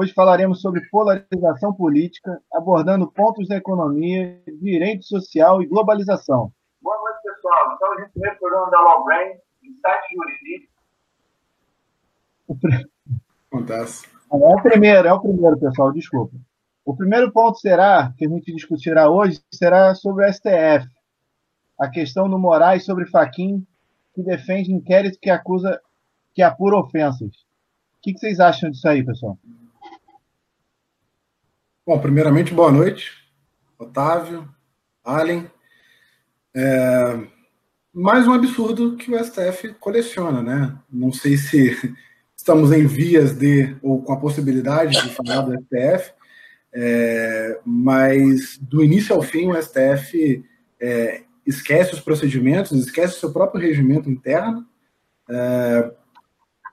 Hoje falaremos sobre polarização política, abordando pontos da economia, direito social e globalização. Boa noite, pessoal. Então, a gente primeiro programa da Law Brain, Insight Jurídico. Acontece. É o primeiro, é o primeiro, pessoal, desculpa. O primeiro ponto será, que a gente discutirá hoje, será sobre o STF. A questão do Moraes sobre Faquim, que defende inquérito que acusa, que apura ofensas. O que, que vocês acham disso aí, pessoal? Bom, primeiramente, boa noite, Otávio, Allen. É, mais um absurdo que o STF coleciona, né? Não sei se estamos em vias de, ou com a possibilidade de falar do STF, é, mas do início ao fim o STF é, esquece os procedimentos, esquece o seu próprio regimento interno, é,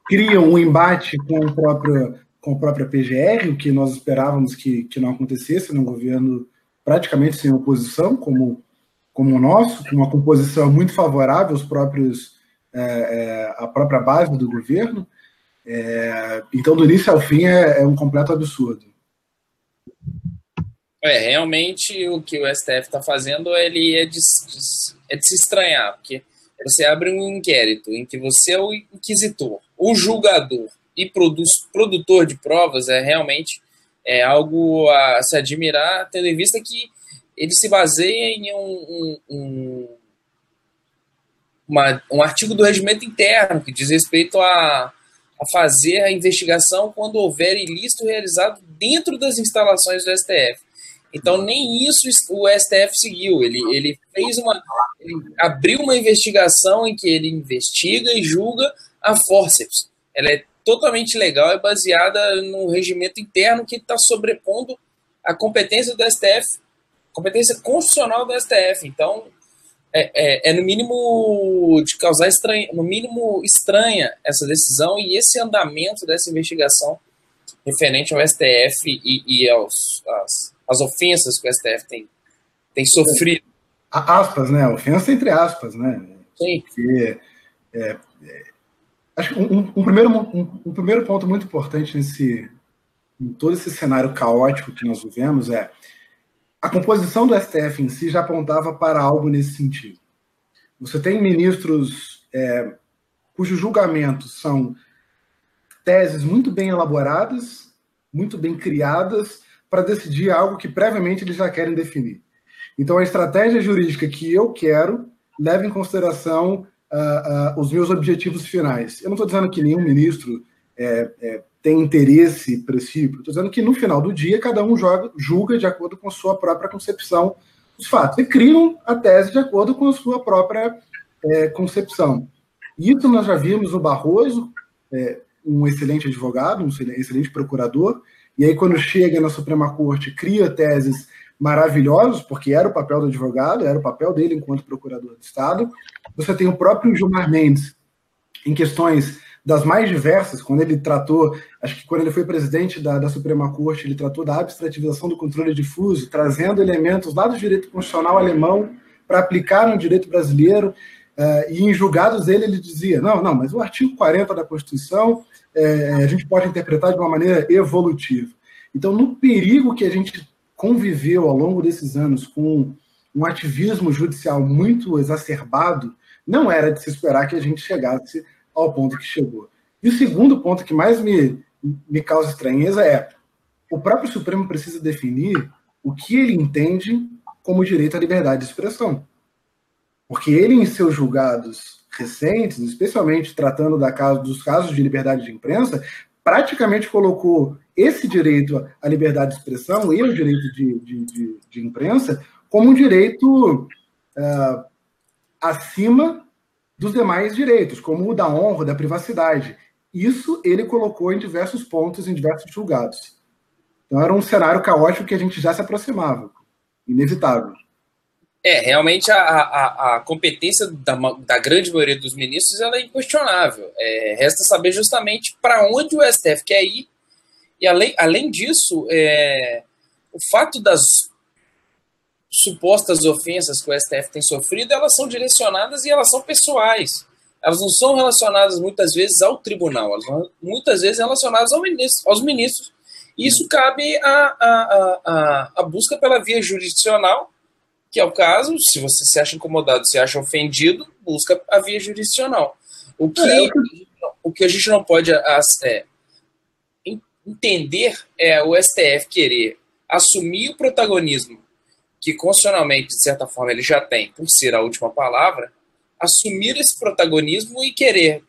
cria um embate com o próprio com a própria PGR, o que nós esperávamos que, que não acontecesse num governo praticamente sem oposição, como, como o nosso, com uma composição muito favorável aos próprios, é, é, à própria base do governo. É, então, do início ao fim, é, é um completo absurdo. É, realmente o que o STF está fazendo ele é de, é de se estranhar, porque você abre um inquérito em que você é o inquisitor, o julgador, e produz, produtor de provas é realmente é algo a se admirar, tendo em vista que ele se baseia em um, um, um, uma, um artigo do regimento interno que diz respeito a, a fazer a investigação quando houver ilícito realizado dentro das instalações do STF. Então, nem isso o STF seguiu. Ele, ele fez uma. Ele abriu uma investigação em que ele investiga e julga a forceps. Ela é totalmente legal, é baseada no regimento interno que está sobrepondo a competência do STF, competência constitucional do STF. Então, é, é, é, no mínimo de causar estranha, no mínimo estranha essa decisão e esse andamento dessa investigação referente ao STF e, e aos, as, as ofensas que o STF tem, tem sofrido. Aspas, né? Ofensa entre aspas, né? Sim. Porque, é, é Acho que um, um primeiro, um, um, primeiro ponto muito importante nesse, em todo esse cenário caótico que nós vivemos é a composição do STF em si já apontava para algo nesse sentido. Você tem ministros é, cujos julgamentos são teses muito bem elaboradas, muito bem criadas, para decidir algo que previamente eles já querem definir. Então, a estratégia jurídica que eu quero leva em consideração uh, uh, os meus objetivos finais. Eu não estou dizendo que nenhum ministro é, é, tem interesse princípio, estou dizendo que no final do dia cada um joga, julga de acordo com a sua própria concepção dos fatos e criam a tese de acordo com a sua própria é, concepção. Isso nós já vimos no Barroso, é, um excelente advogado, um excelente procurador, e aí quando chega na Suprema Corte cria teses maravilhosos, porque era o papel do advogado, era o papel dele enquanto procurador de Estado. Você tem o próprio Gilmar Mendes, em questões das mais diversas, quando ele tratou, acho que quando ele foi presidente da, da Suprema Corte, ele tratou da abstrativização do controle difuso, trazendo elementos lá do direito constitucional alemão para aplicar no direito brasileiro. Uh, e em julgados dele, ele dizia: não, não, mas o artigo 40 da Constituição é, a gente pode interpretar de uma maneira evolutiva. Então, no perigo que a gente conviveu ao longo desses anos com um ativismo judicial muito exacerbado, não era de se esperar que a gente chegasse ao ponto que chegou. E o segundo ponto que mais me, me causa estranheza é o próprio Supremo precisa definir o que ele entende como direito à liberdade de expressão. Porque ele, em seus julgados recentes, especialmente tratando da caso, dos casos de liberdade de imprensa, praticamente colocou esse direito à liberdade de expressão e o direito de, de, de, de imprensa como um direito uh, acima dos demais direitos, como o da honra, da privacidade. Isso ele colocou em diversos pontos, em diversos julgados. Então era um cenário caótico que a gente já se aproximava, inevitável. É, realmente a, a, a competência da, da, grande maioria dos ministros ela é inquestionável. É, resta saber justamente para onde o STF quer ir. E além, além disso, é, o fato das supostas ofensas que o STF tem sofrido, elas são direcionadas e elas são pessoais. Elas não são relacionadas muitas vezes ao tribunal, elas são muitas vezes relacionadas ao ministro, aos ministros Isso cabe à a, a, a, a, busca pela via jurisdicional, que é o caso, se você se acha incomodado, se acha ofendido, busca a via jurisdicional. O que, é, o que a gente não pode é, entender é o STF querer assumir o protagonismo que constitucionalmente, de certa forma, ele já tem, por ser a última palavra, assumir esse protagonismo e querer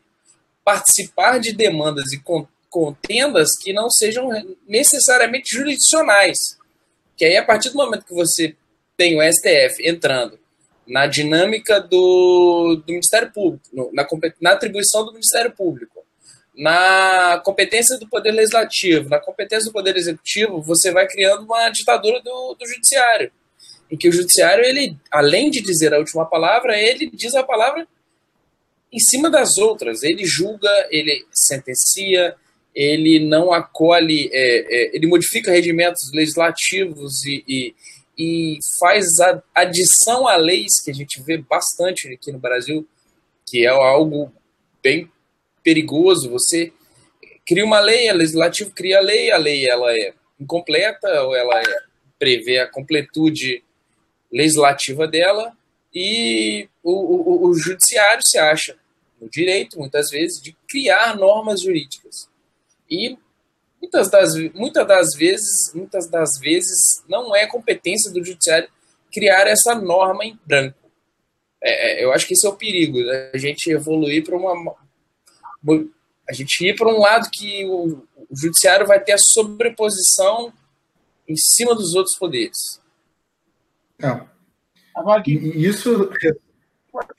participar de demandas e contendas que não sejam necessariamente jurisdicionais. Que aí, a partir do momento que você tem o STF entrando na dinâmica do, do Ministério Público, no, na, na atribuição do Ministério Público, na competência do Poder Legislativo, na competência do Poder Executivo, você vai criando uma ditadura do, do Judiciário. Em que o Judiciário, ele, além de dizer a última palavra, ele diz a palavra em cima das outras. Ele julga, ele sentencia, ele não acolhe, é, é, ele modifica regimentos legislativos e, e, e faz a adição a leis, que a gente vê bastante aqui no Brasil, que é algo bem perigoso. Você cria uma lei, o legislativo cria a lei, a lei ela é incompleta ou ela é, prevê a completude legislativa dela e o, o, o judiciário se acha no direito, muitas vezes, de criar normas jurídicas. E muitas das, muitas das vezes, muitas das vezes não é competência do judiciário criar essa norma em branco. É, é eu acho que esse é o perigo, né? a gente evoluir para uma, a gente ir para um lado que o, o judiciário vai ter a sobreposição em cima dos outros poderes. É. Agora, que isso.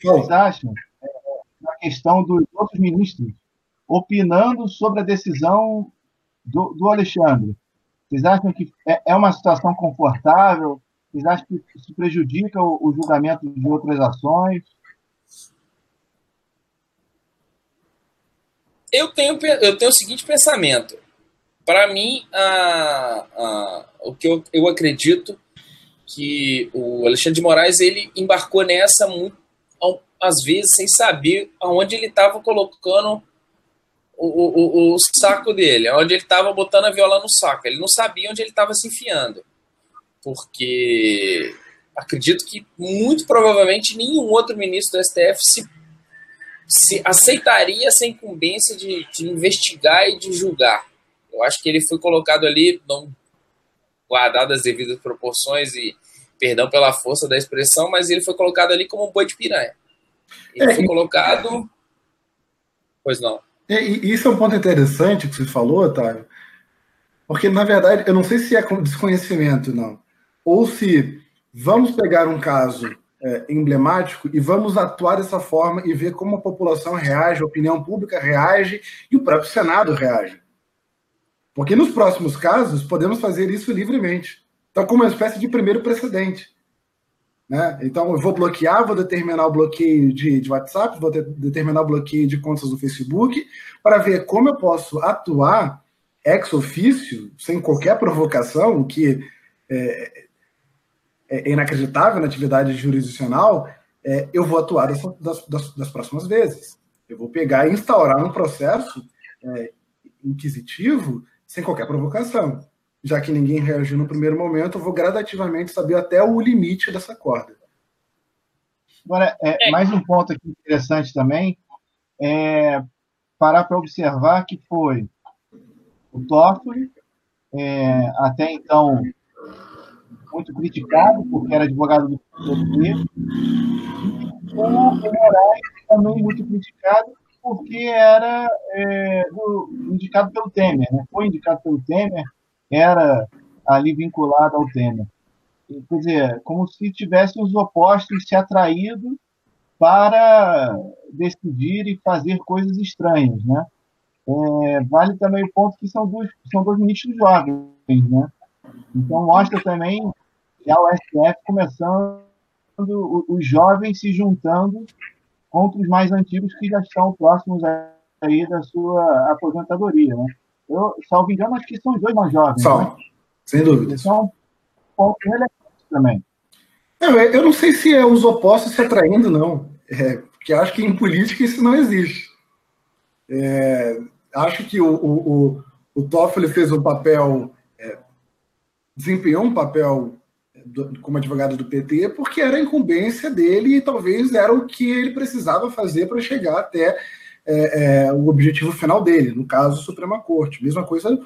Vocês acham é, na questão dos outros ministros opinando sobre a decisão do, do Alexandre? Vocês acham que é, é, uma situação confortável? Vocês acham que isso prejudica o, o julgamento de outras ações? Eu tenho, eu tenho o seguinte pensamento. Para mim, a, a, o que eu, eu acredito que o Alexandre de Moraes ele embarcou nessa muito, às vezes sem saber aonde ele estava colocando o, o, o, saco dele, aonde ele estava botando a viola no saco. Ele não sabia onde ele estava se enfiando. Porque acredito que muito provavelmente nenhum outro ministro do STF se, se aceitaria essa incumbência de, de investigar e de julgar. Eu acho que ele foi colocado ali, não guardado as devidas proporções e perdão pela força da expressão, mas ele foi colocado ali como um boi de piranha. Ele é, foi colocado. Pois não. É, isso é um ponto interessante que você falou, Otávio, porque na verdade eu não sei se é desconhecimento, não, ou se vamos pegar um caso é, emblemático e vamos atuar dessa forma e ver como a população reage, a opinião pública reage e o próprio Senado reage. Porque nos próximos casos podemos fazer isso livremente. Então, como uma espécie de primeiro precedente. Né? Então, eu vou bloquear, vou determinar o bloqueio de, de WhatsApp, vou determinar o bloqueio de contas do Facebook, para ver como eu posso atuar ex ofício, sem qualquer provocação, que é, é, inacreditável na atividade jurisdicional, é, eu vou atuar das, das, das, próximas vezes. Eu vou pegar e instaurar um processo é, inquisitivo sem qualquer provocação já que ninguém reagiu no primeiro momento, eu vou gradativamente saber até o limite dessa corda. Agora, é, é. mais um ponto aqui interessante também é parar para observar que foi o Toffoli, é, até então muito criticado, porque era advogado do e o Moraes também muito criticado, porque era é, do, indicado pelo Temer, né? foi indicado pelo Temer, era ali vinculado ao Temer. Quer dizer, como se tivessem os opostos se atraído para decidir e fazer coisas estranhas, né? É, vale também o ponto que são dois, são dois ministros jovens, né? Então mostra também já o STF começando os jovens se juntando contra os mais antigos que já estão próximos aí da sua aposentadoria, né? Eu, salvo engano, acho que são os dois mais jovens. São, né? sem dúvida. São um ponto relevante também. Não, eu não sei se é os opostos se atraindo, não. É, porque acho que em política isso não existe. É, acho que o, o, o, o Toffoli fez um papel desempenhou um papel como advogado do PT porque era a incumbência dele e talvez era o que ele precisava fazer para chegar até é, é, o objetivo final dele, no caso, a Suprema Corte. Mesma coisa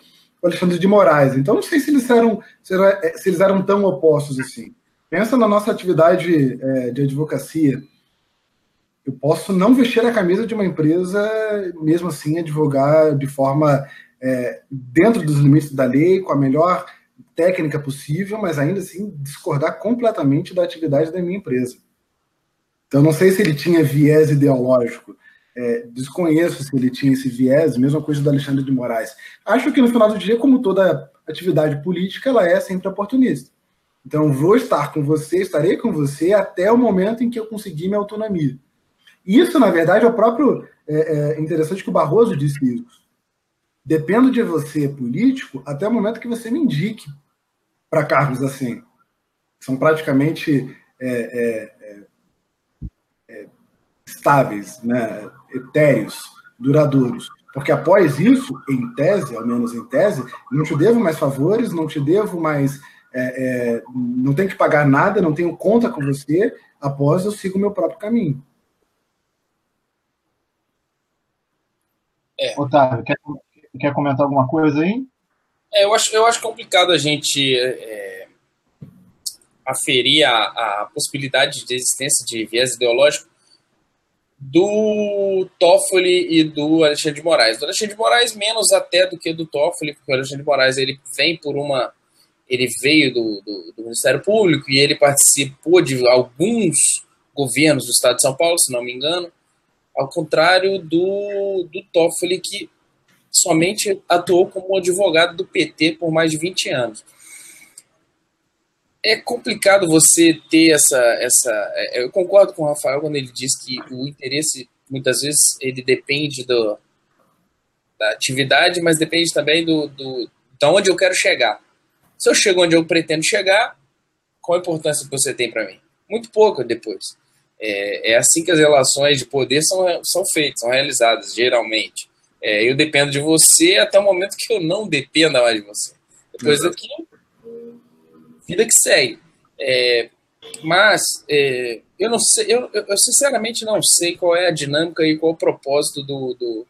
o Alexandre de Moraes. Então, não sei se eles eram, era, se eles eram tão opostos assim. Pensa na nossa atividade é, de advocacia. Eu posso não vestir a camisa de uma empresa, mesmo assim, advogar de forma é, dentro dos limites da lei, com a melhor técnica possível, mas ainda assim discordar completamente da atividade da minha empresa. Então, não sei se ele tinha viés ideológico, é, desconheço se ele tinha esse viés, mesma coisa do Alexandre de Moraes. Acho que no final do dia, como toda atividade política, ela é sempre oportunista. Então, vou estar com você, estarei com você até o momento em que eu conseguir minha autonomia. Isso, na verdade, é o próprio. É, é interessante que o Barroso disse isso. Dependo de você, político, até o momento que você me indique para cargos assim. São praticamente é, é, é, é, estáveis, né? etéreos, duradouros. Porque após isso, em tese, ao menos em tese, não te devo mais favores, não te devo mais. É, é, não tenho que pagar nada, não tenho conta com você, após eu sigo o meu próprio caminho. É. Otávio, quer, quer comentar alguma coisa aí? É, eu, acho, eu acho complicado a gente é, aferir a, a possibilidade de existência de viés ideológico do Toffoli e do Alexandre de Moraes. Do Alexandre de Moraes menos até do que do Toffoli, porque o Alexandre de Moraes ele vem por uma ele veio do, do, do, Ministério Público e ele participou de alguns governos do Estado de São Paulo, se não me engano, ao contrário do, do Toffoli, que somente atuou como advogado do PT por mais de 20 anos. É complicado você ter essa, essa. É, eu concordo com o Rafael quando ele diz que o interesse, muitas vezes, ele depende do, da atividade, mas depende também do, do, de onde eu quero chegar. Se eu chego onde eu pretendo chegar, qual a importância que você tem para mim? Muito pouco depois. É, é, assim que as relações de poder são, são feitas, são realizadas, geralmente. É, eu dependo de você até o momento que eu não dependa mais de você. Depois Exato. daqui, vida que segue. É, mas é, eu não sei, eu, eu, sinceramente não sei qual é a dinâmica e qual o propósito do, do,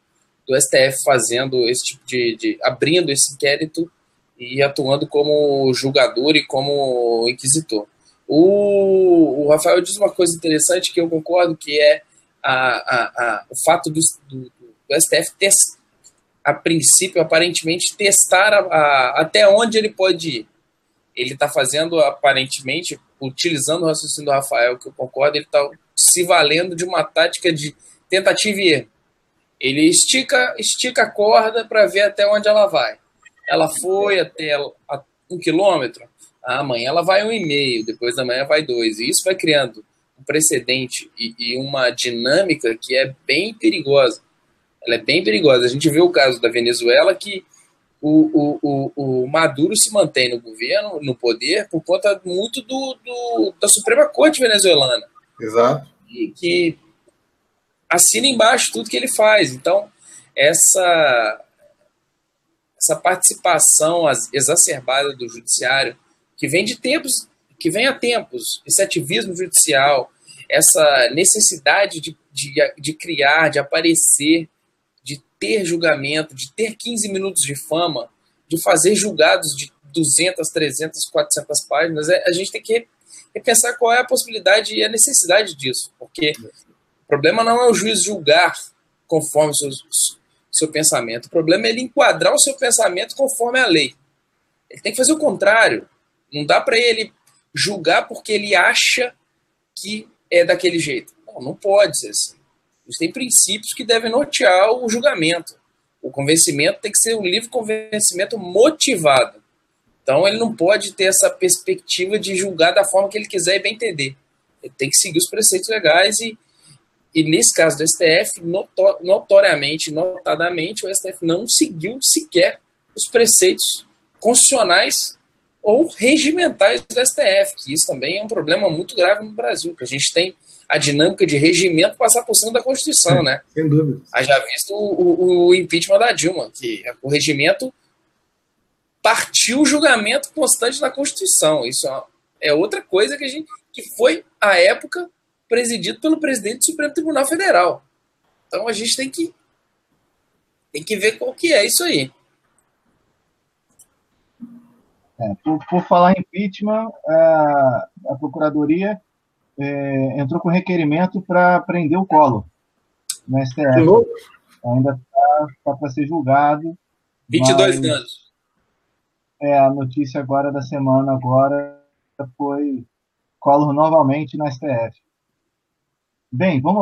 do STF fazendo esse tipo de, de, abrindo esse inquérito e atuando como julgador e como inquisitor. O, o Rafael diz uma coisa interessante que eu concordo, que é a, a, a, o fato do, do, do STF ter, a princípio, aparentemente, testar a, a, até onde ele pode ir. Ele está fazendo, aparentemente, utilizando o raciocínio do Rafael, que eu concordo, ele está se valendo de uma tática de tentativa e erro. Ele estica, estica a corda para ver até onde ela vai. Ela foi até um quilômetro, amanhã ela vai um e meio, depois da manhã vai dois. E isso vai criando um precedente e, e uma dinâmica que é bem perigosa ela é bem perigosa. A gente vê o caso da Venezuela que o, o, o, o Maduro se mantém no governo, no poder, por conta muito do, do da Suprema Corte venezuelana. Exato. E que assina embaixo tudo que ele faz. Então, essa, essa participação exacerbada do judiciário, que vem de tempos, que vem há tempos, esse ativismo judicial, essa necessidade de, de, de criar, de aparecer ter julgamento, de ter 15 minutos de fama, de fazer julgados de 200, 300, 400 páginas, é, a gente tem que repensar qual é a possibilidade e a necessidade disso, porque o problema não é o juiz julgar conforme seu, seu pensamento, o problema é ele enquadrar o seu pensamento conforme a lei. Ele tem que fazer o contrário. Não dá para ele julgar porque ele acha que é daquele jeito. Não, não pode ser assim. Eles têm princípios que devem nortear o julgamento. O convencimento tem que ser um livre convencimento motivado. Então ele não pode ter essa perspectiva de julgar da forma que ele quiser e bem entender. Ele tem que seguir os preceitos legais e, e nesse caso do STF, notoriamente, notadamente, o STF não seguiu sequer os preceitos constitucionais ou regimentais do STF, que isso também é um problema muito grave no Brasil, que a gente tem a dinâmica de regimento passar por cima da Constituição, né? Sem dúvida. já visto o, o, o, impeachment da Dilma, que o regimento part, existia o julgamento constante da Constituição. Isso é outra coisa que a gente que foi à época presidido pelo presidente do Supremo Tribunal Federal. Então a gente tem que tem que ver qual que é isso aí. É, por, por, falar em impeachment, a, a Procuradoria é, entrou com requerimento para prender o Collor no STF. Ainda está tá para ser julgado. 22 mas, anos. É, a notícia agora da semana agora foi Collor novamente no STF. Bem, vamos lá.